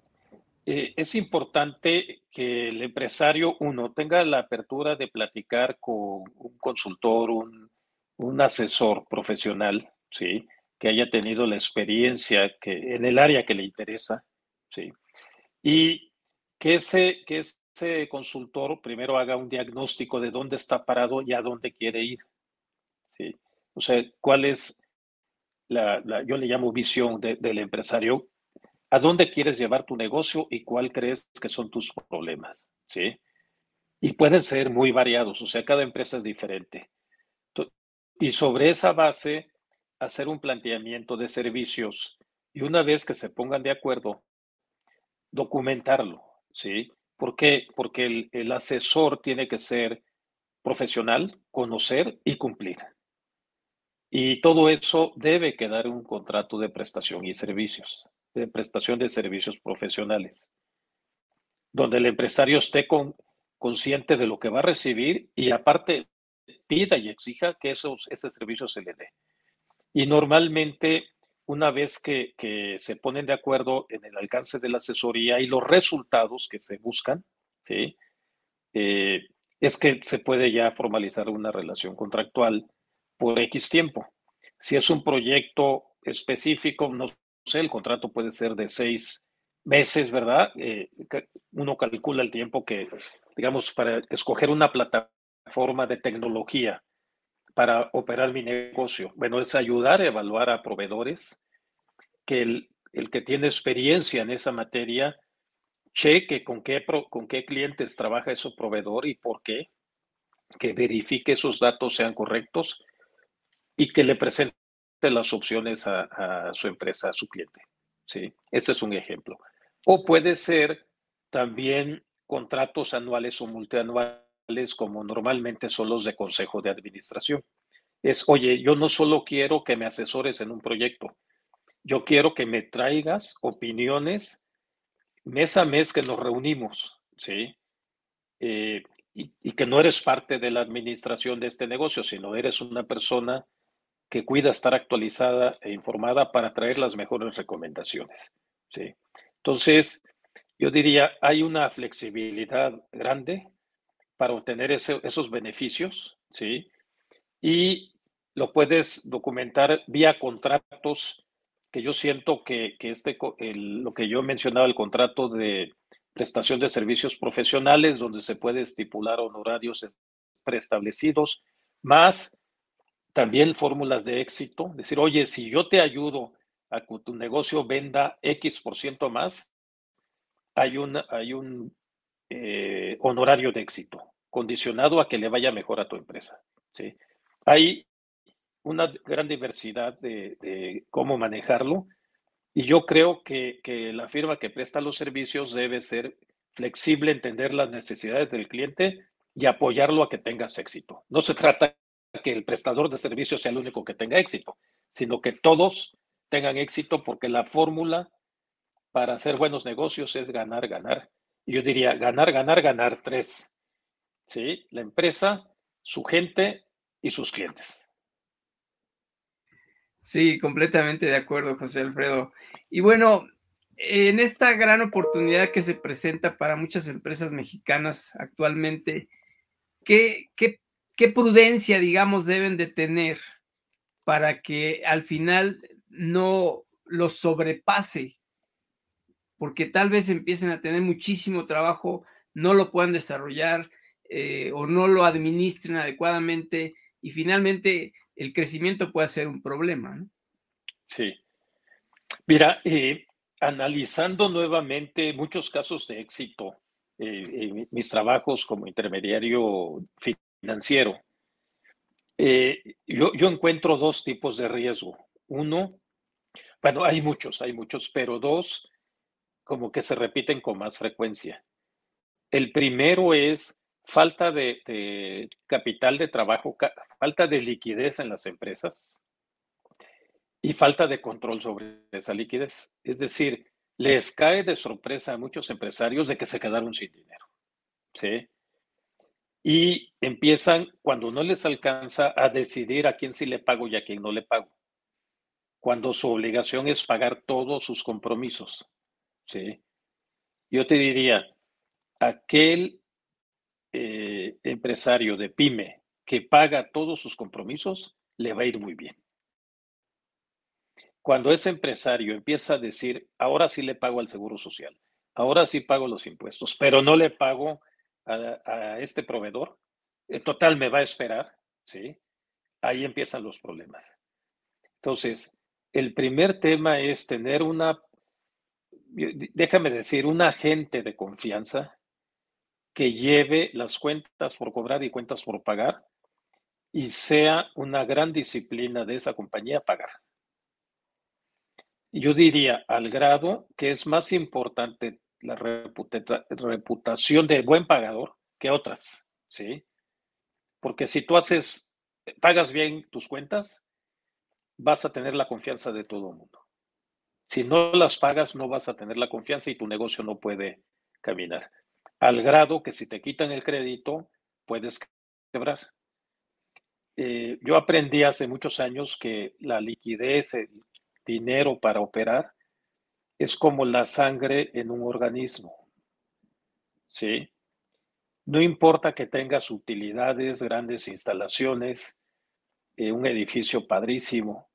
B: eh, es importante que el empresario, uno, tenga la apertura de platicar con un consultor, un, asesor profesional, ¿sí? que haya tenido la experiencia que, en el área que le interesa, ¿sí? y que ese, que ese consultor primero haga un diagnóstico de dónde está parado y a dónde quiere ir. ¿sí? O sea, cuál es la, yo le llamo visión del empresario, a dónde quieres llevar tu negocio y cuál crees que son tus problemas, ¿sí? Y pueden ser muy variados, o sea, cada empresa es diferente. Y sobre esa base, hacer un planteamiento de servicios y una vez que se pongan de acuerdo, documentarlo, ¿sí? ¿Por qué? Porque el, el asesor tiene que ser profesional, conocer y cumplir. Y todo eso debe quedar en un contrato de prestación y servicios, de prestación de servicios profesionales, donde el empresario esté con, consciente de lo que va a recibir y aparte pida y exija que esos, ese servicio se le dé. Y normalmente, una vez que, que, se ponen de acuerdo en el alcance de la asesoría y los resultados que se buscan, ¿sí? Eh, es que se puede ya formalizar una relación contractual por X tiempo. Si es un proyecto específico, no el contrato puede ser de seis meses, ¿verdad? Eh, uno calcula el tiempo que, digamos, para escoger una plataforma forma de tecnología para operar mi negocio? Bueno, es ayudar a evaluar a proveedores que el, el que tiene experiencia en esa materia cheque con qué, con qué clientes trabaja ese proveedor y por qué, que verifique esos datos sean correctos y que le presente las opciones a, su empresa, a su cliente. ¿sí? Ese es un ejemplo. O puede ser también contratos anuales o multianuales como normalmente son los de consejo de administración. Es, oye, yo no solo quiero que me asesores en un proyecto, yo quiero que me traigas opiniones mes a mes que nos reunimos, ¿sí? Eh, y, que no eres parte de la administración de este negocio, sino eres una persona que cuida estar actualizada e informada para traer las mejores recomendaciones, ¿sí? Entonces, yo diría, hay una flexibilidad grande para obtener esos beneficios, ¿sí? Y lo puedes documentar vía contratos, que yo siento que, que este, lo que yo mencionaba, el contrato de prestación de servicios profesionales, donde se puede estipular honorarios preestablecidos, más también fórmulas de éxito, decir, oye, si yo te ayudo a que tu negocio venda X por ciento más, hay un, hay un eh, honorario de éxito, condicionado a que le vaya mejor a tu empresa. ¿sí? Hay una gran diversidad de, cómo manejarlo y yo creo que, que, la firma que presta los servicios debe ser flexible, entender las necesidades del cliente y apoyarlo a que tengas éxito. No se trata que el prestador de servicios sea el único que tenga éxito, sino que todos tengan éxito porque la fórmula para hacer buenos negocios es ganar, ganar yo diría ganar, ganar, ganar tres. ¿Sí? La empresa, su gente y sus clientes.
A: Sí, completamente de acuerdo, José Alfredo. Y bueno, en esta gran oportunidad que se presenta para muchas empresas mexicanas actualmente, ¿qué, qué, qué prudencia, digamos, deben de tener para que al final no los sobrepase porque tal vez empiecen a tener muchísimo trabajo, no lo puedan desarrollar eh, o no lo administren adecuadamente y finalmente el crecimiento puede ser un problema. ¿no?
B: Sí. Mira, eh, analizando nuevamente muchos casos de éxito eh, en mis trabajos como intermediario financiero, yo, yo encuentro dos tipos de riesgo. Uno, bueno, hay muchos, hay muchos, pero dos como que se repiten con más frecuencia. El primero es falta de, capital de trabajo, falta de liquidez en las empresas y falta de control sobre esa liquidez. Es decir, les cae de sorpresa a muchos empresarios de que se quedaron sin dinero. ¿sí? Y empiezan, cuando no les alcanza, a decidir a quién sí le pago y a quién no le pago. Cuando su obligación es pagar todos sus compromisos. ¿sí? Yo te diría, aquel eh, empresario de pyme que paga todos sus compromisos, le va a ir muy bien. Cuando ese empresario empieza a decir, ahora sí le pago al Seguro Social, ahora sí pago los impuestos, pero no le pago a, este proveedor, en total me va a esperar, ¿sí? Ahí empiezan los problemas. Entonces, el primer tema es tener una, déjame decir, un agente de confianza que lleve las cuentas por cobrar y cuentas por pagar y sea una gran disciplina de esa compañía pagar. Yo diría al grado que es más importante la reputación de buen pagador que otras, ¿sí? Porque si tú haces, pagas bien tus cuentas, vas a tener la confianza de todo el mundo. Si no las pagas, no vas a tener la confianza y tu negocio no puede caminar. Al grado que si te quitan el crédito, puedes quebrar. Eh, yo aprendí hace muchos años que la liquidez, el dinero para operar, es como la sangre en un organismo. ¿Sí? No importa que tengas utilidades, grandes instalaciones, eh, un edificio padrísimo,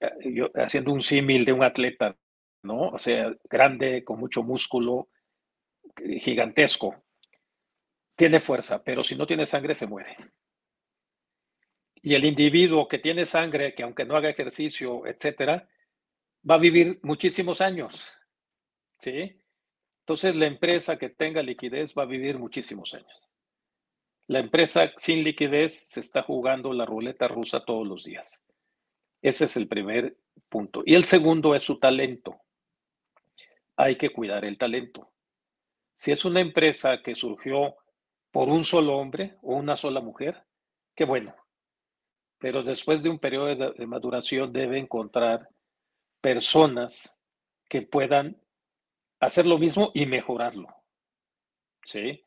B: eh, yo, haciendo un símil de un atleta, ¿no? O sea, grande, con mucho músculo, gigantesco. Tiene fuerza, pero si no tiene sangre se muere. Y el individuo que tiene sangre, que aunque no haga ejercicio, etcétera, va a vivir muchísimos años. ¿Sí? Entonces, la empresa que tenga liquidez va a vivir muchísimos años. La empresa sin liquidez se está jugando la ruleta rusa todos los días. Ese es el primer punto. Y el segundo es su talento. Hay que cuidar el talento. Si es una empresa que surgió por un solo hombre o una sola mujer, qué bueno. Pero después de un periodo de maduración debe encontrar personas que puedan hacer lo mismo y mejorarlo. ¿Sí?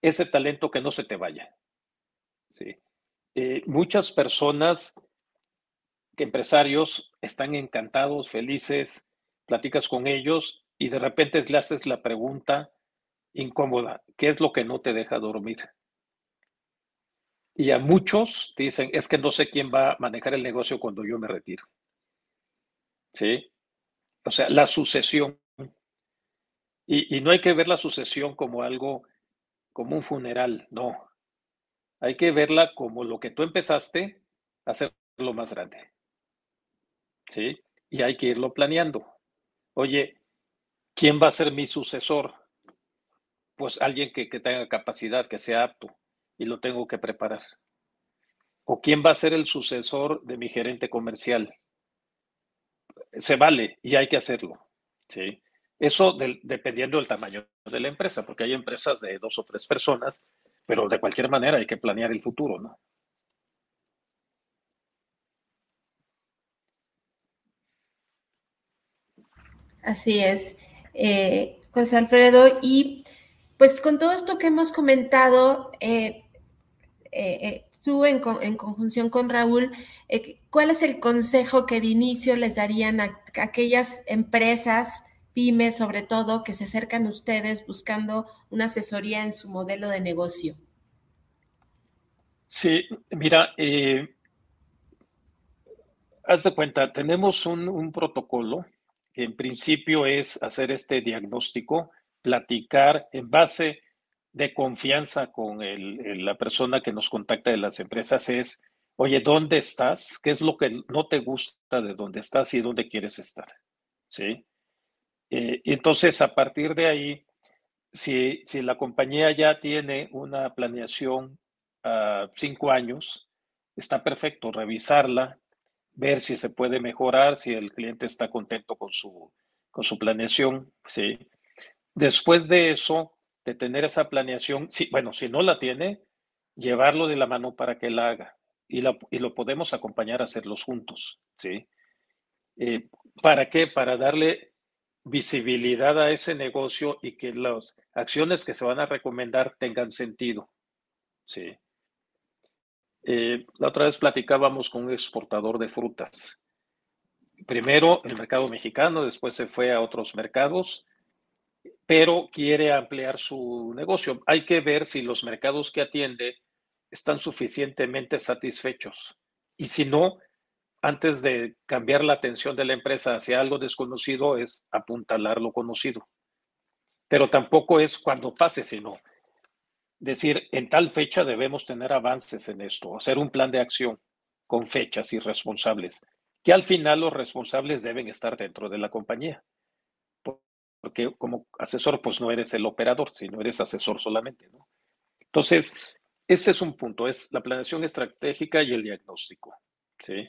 B: Ese talento que no se te vaya. ¿Sí? Eh, muchas personas, empresarios, están encantados, felices, platicas con ellos y de repente le haces la pregunta incómoda, ¿qué es lo que no te deja dormir? Y a muchos dicen, es que no sé quién va a manejar el negocio cuando yo me retiro. ¿Sí? O sea, la sucesión. Y, no hay que ver la sucesión como algo, como un funeral, no. Hay que verla como lo que tú empezaste hacerlo más grande. ¿Sí? Y hay que irlo planeando. Oye, ¿quién va a ser mi sucesor? Pues alguien que, que tenga capacidad, que sea apto, y lo tengo que preparar. ¿O quién va a ser el sucesor de mi gerente comercial? Se vale y hay que hacerlo. ¿sí? Eso dependiendo del tamaño de la empresa, porque hay empresas de dos o tres personas, pero de cualquier manera hay que planear el futuro, ¿no?
C: Así es, eh, José Alfredo. Y pues con todo esto que hemos comentado, eh, eh, eh tú en, conjunción con Raúl, eh, ¿cuál es el consejo que de inicio les darían a, aquellas empresas, pymes sobre todo, que se acercan a ustedes buscando una asesoría en su modelo de negocio?
B: Sí, mira, eh, haz de cuenta, tenemos un, un protocolo que en principio es hacer este diagnóstico, platicar en base de confianza con la persona que nos contacta de las empresas es, oye, ¿dónde estás? ¿Qué es lo que no te gusta de dónde estás y dónde quieres estar? ¿Sí? Eh, entonces, a partir de ahí, si, si, la compañía ya tiene una planeación a cinco años, está perfecto, revisarla, ver si se puede mejorar, si el cliente está contento con su, con su planeación, ¿sí? Después de eso, de tener esa planeación, sí, bueno, si no la tiene, llevarlo de la mano para que la haga y, y lo podemos acompañar a hacerlos juntos, ¿sí? Eh, ¿Para qué? Para darle visibilidad a ese negocio y que las acciones que se van a recomendar tengan sentido, ¿sí? Eh, la otra vez platicábamos con un exportador de frutas. Primero el mercado mexicano, después se fue a otros mercados, pero quiere ampliar su negocio. Hay que ver si los mercados que atiende están suficientemente satisfechos. Y si no, antes de cambiar la atención de la empresa hacia algo desconocido, es apuntalar lo conocido. Pero tampoco es cuando pase, sino decir, en tal fecha debemos tener avances en esto, hacer un plan de acción con fechas y responsables, que al final los responsables deben estar dentro de la compañía. Porque como asesor, pues no eres el operador, sino eres asesor solamente. Entonces, ese es un punto, es la planeación estratégica y el diagnóstico. ¿sí?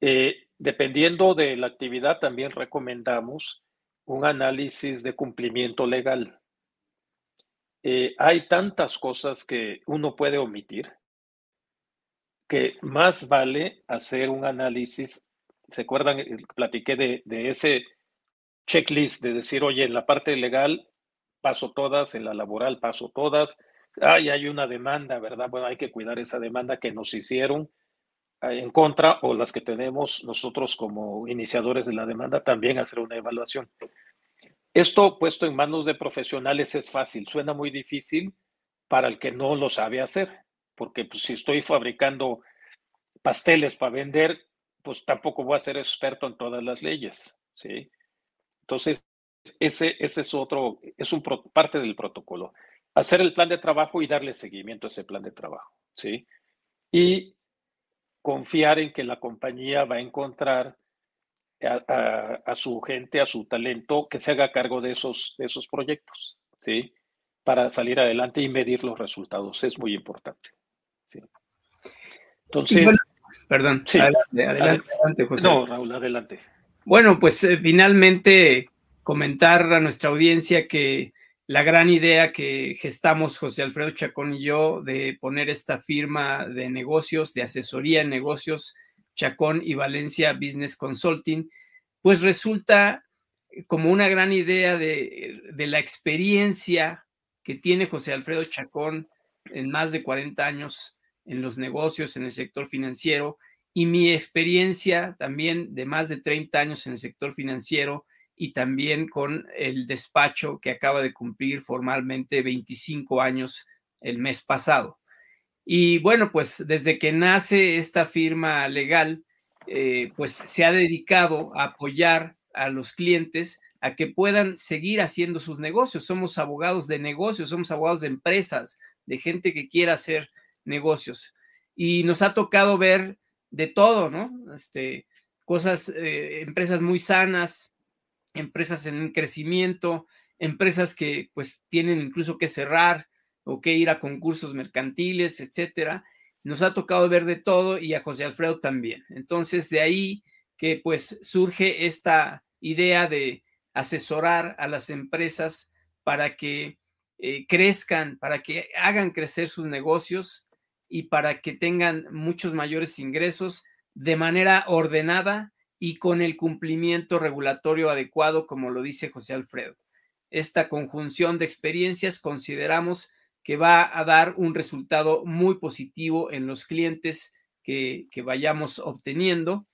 B: Eh, dependiendo de la actividad, también recomendamos un análisis de cumplimiento legal. Eh, hay tantas cosas que uno puede omitir que más vale hacer un análisis. ¿Se acuerdan? Platiqué de ese checklist de decir, oye, en la parte legal paso todas, en la laboral paso todas. Ay, hay una demanda, ¿verdad? Bueno, hay que cuidar esa demanda que nos hicieron eh, en contra o las que tenemos nosotros como iniciadores de la demanda, también hacer una evaluación. Esto puesto en manos de profesionales es fácil, suena muy difícil para el que no lo sabe hacer, porque pues, si estoy fabricando pasteles para vender, pues tampoco voy a ser experto en todas las leyes, ¿sí? Entonces, ese, ese es otro, es un parte del protocolo. Hacer el plan de trabajo y darle seguimiento a ese plan de trabajo, ¿sí? Y confiar en que la compañía va a encontrar a, su gente, a su talento, que se haga cargo de esos, de esos proyectos, ¿sí? Para salir adelante y medir los resultados. Es muy importante. ¿sí?
A: Entonces. perdón, sí, adelante, adelante,
B: José. No, Raúl, adelante.
A: Bueno, pues eh, finalmente comentar a nuestra audiencia que la gran idea que gestamos José Alfredo Chacón y yo de poner esta firma de negocios, de asesoría en negocios, Chacón y Valencia Business Consulting, pues resulta como una gran idea de, la experiencia que tiene José Alfredo Chacón en más de 40 años en los negocios, en el sector financiero, y mi experiencia también de más de 30 años en el sector financiero y también con el despacho que acaba de cumplir formalmente 25 años el mes pasado. Y bueno, pues desde que nace esta firma legal, eh, pues se ha dedicado a apoyar a los clientes a que puedan seguir haciendo sus negocios. Somos abogados de negocios, somos abogados de empresas, de gente que quiera hacer negocios. Y nos ha tocado ver de todo, ¿no? Este, cosas, eh, empresas muy sanas, empresas en crecimiento, empresas que pues tienen incluso que cerrar, o que ir a concursos mercantiles, etcétera. Nos ha tocado ver de todo y a José Alfredo también. Entonces, de ahí que pues surge esta idea de asesorar a las empresas para que eh, crezcan, para que hagan crecer sus negocios y para que tengan muchos mayores ingresos de manera ordenada y con el cumplimiento regulatorio adecuado, como lo dice José Alfredo. Esta conjunción de experiencias consideramos que va a dar un resultado muy positivo en los clientes que, vayamos obteniendo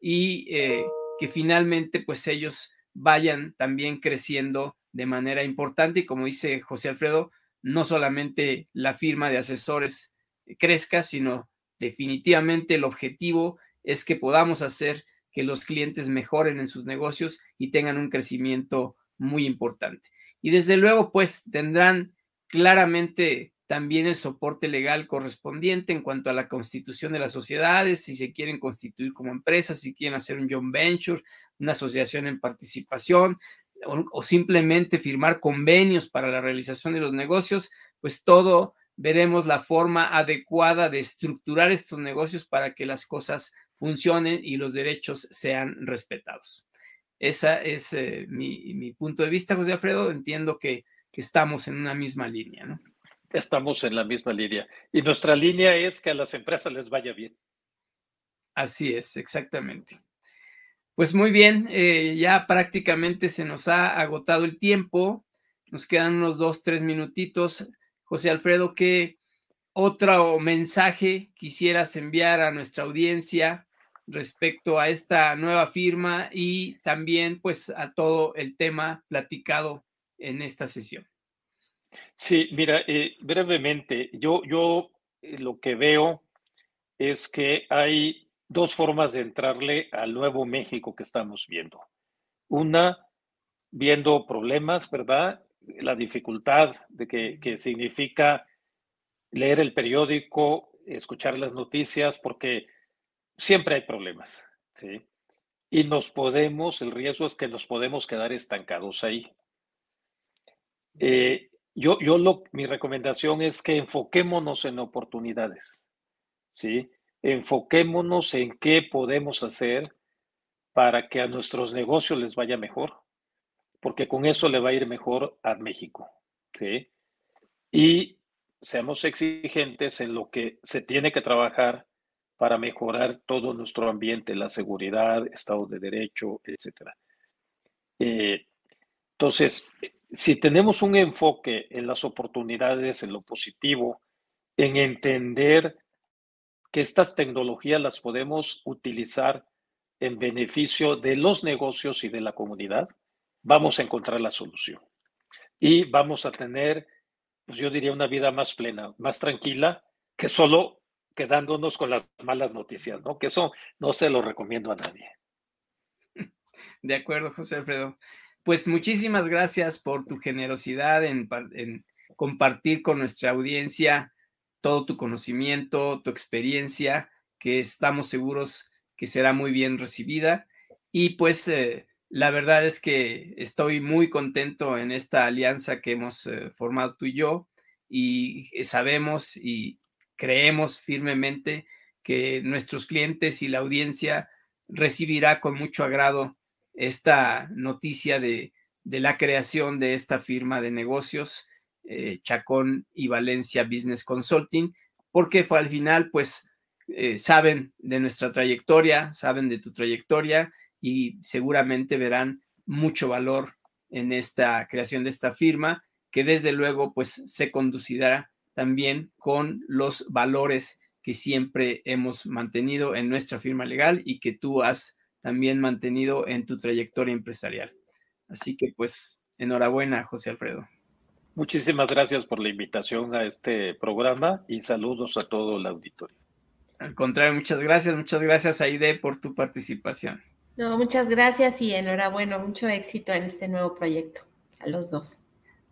A: y eh, que finalmente pues ellos vayan también creciendo de manera importante y como dice José Alfredo, no solamente la firma de asesores crezca, sino definitivamente el objetivo es que podamos hacer que los clientes mejoren en sus negocios y tengan un crecimiento muy importante. Y desde luego, pues tendrán claramente también el soporte legal correspondiente en cuanto a la constitución de las sociedades, si se quieren constituir como empresas, si quieren hacer un joint venture, una asociación en participación o, o simplemente firmar convenios para la realización de los negocios, pues todo veremos la forma adecuada de estructurar estos negocios para que las cosas funcionen y los derechos sean respetados. Ese es eh, mi, punto de vista, José Alfredo. Entiendo que, estamos en una misma línea, ¿no?
B: Estamos en la misma línea. Y nuestra línea es que a las empresas les vaya bien.
A: Así es, exactamente. Pues muy bien, eh, ya prácticamente se nos ha agotado el tiempo. Nos quedan unos dos, tres minutitos. José Alfredo, ¿qué, otro mensaje quisieras enviar a nuestra audiencia respecto a esta nueva firma y también pues a todo el tema platicado en esta sesión.
B: Sí, mira, eh, brevemente, yo, yo eh, lo que veo es que hay dos formas de entrarle al nuevo México que estamos viendo. Una, viendo problemas, ¿verdad? La dificultad de que, que significa leer el periódico, escuchar las noticias, porque siempre hay problemas, ¿sí? Y nos podemos, el riesgo es que nos podemos quedar estancados ahí. Eh, yo, yo lo, mi recomendación es que enfoquémonos en oportunidades, ¿sí? Enfoquémonos en qué podemos hacer para que a nuestros negocios les vaya mejor, porque con eso le va a ir mejor a México, ¿sí? Y seamos exigentes en lo que se tiene que trabajar para mejorar todo nuestro ambiente, la seguridad, Estado de Derecho, etc. Eh, entonces, si tenemos un enfoque en las oportunidades, en lo positivo, en entender que estas tecnologías las podemos utilizar en beneficio de los negocios y de la comunidad, vamos a encontrar la solución. Y vamos a tener pues yo diría una vida más plena, más tranquila, que solo quedándonos con las malas noticias, ¿no? Que eso no se lo recomiendo a nadie.
A: De acuerdo, José Alfredo. Pues muchísimas gracias por tu generosidad en, compartir con nuestra audiencia todo tu conocimiento, tu experiencia, que estamos seguros que será muy bien recibida. Y pues eh, la verdad es que estoy muy contento en esta alianza que hemos eh, formado tú y yo y sabemos y creemos firmemente que nuestros clientes y la audiencia recibirá con mucho agrado esta noticia de, la creación de esta firma de negocios, eh, Chacón y Valencia Business Consulting, porque al final, pues, eh, saben de nuestra trayectoria, saben de tu trayectoria y seguramente verán mucho valor en esta creación de esta firma, que desde luego pues se conducirá también con los valores que siempre hemos mantenido en nuestra firma legal y que tú has también mantenido en tu trayectoria empresarial. Así que pues enhorabuena, José Alfredo.
B: Muchísimas gracias por la invitación a este programa y saludos a todo el auditorio.
A: Al contrario, muchas gracias, muchas gracias Aide por tu participación.
C: No, muchas gracias y enhorabuena, mucho éxito en este nuevo proyecto, a los dos.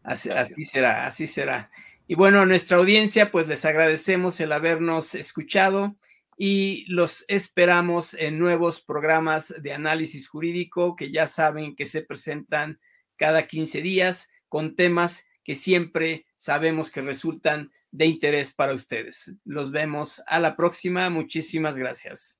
A: Así, así, será, así será. Y bueno, a nuestra audiencia, pues les agradecemos el habernos escuchado y los esperamos en nuevos programas de análisis jurídico que ya saben que se presentan cada 15 días con temas que siempre sabemos que resultan de interés para ustedes. Los vemos a la próxima. Muchísimas gracias.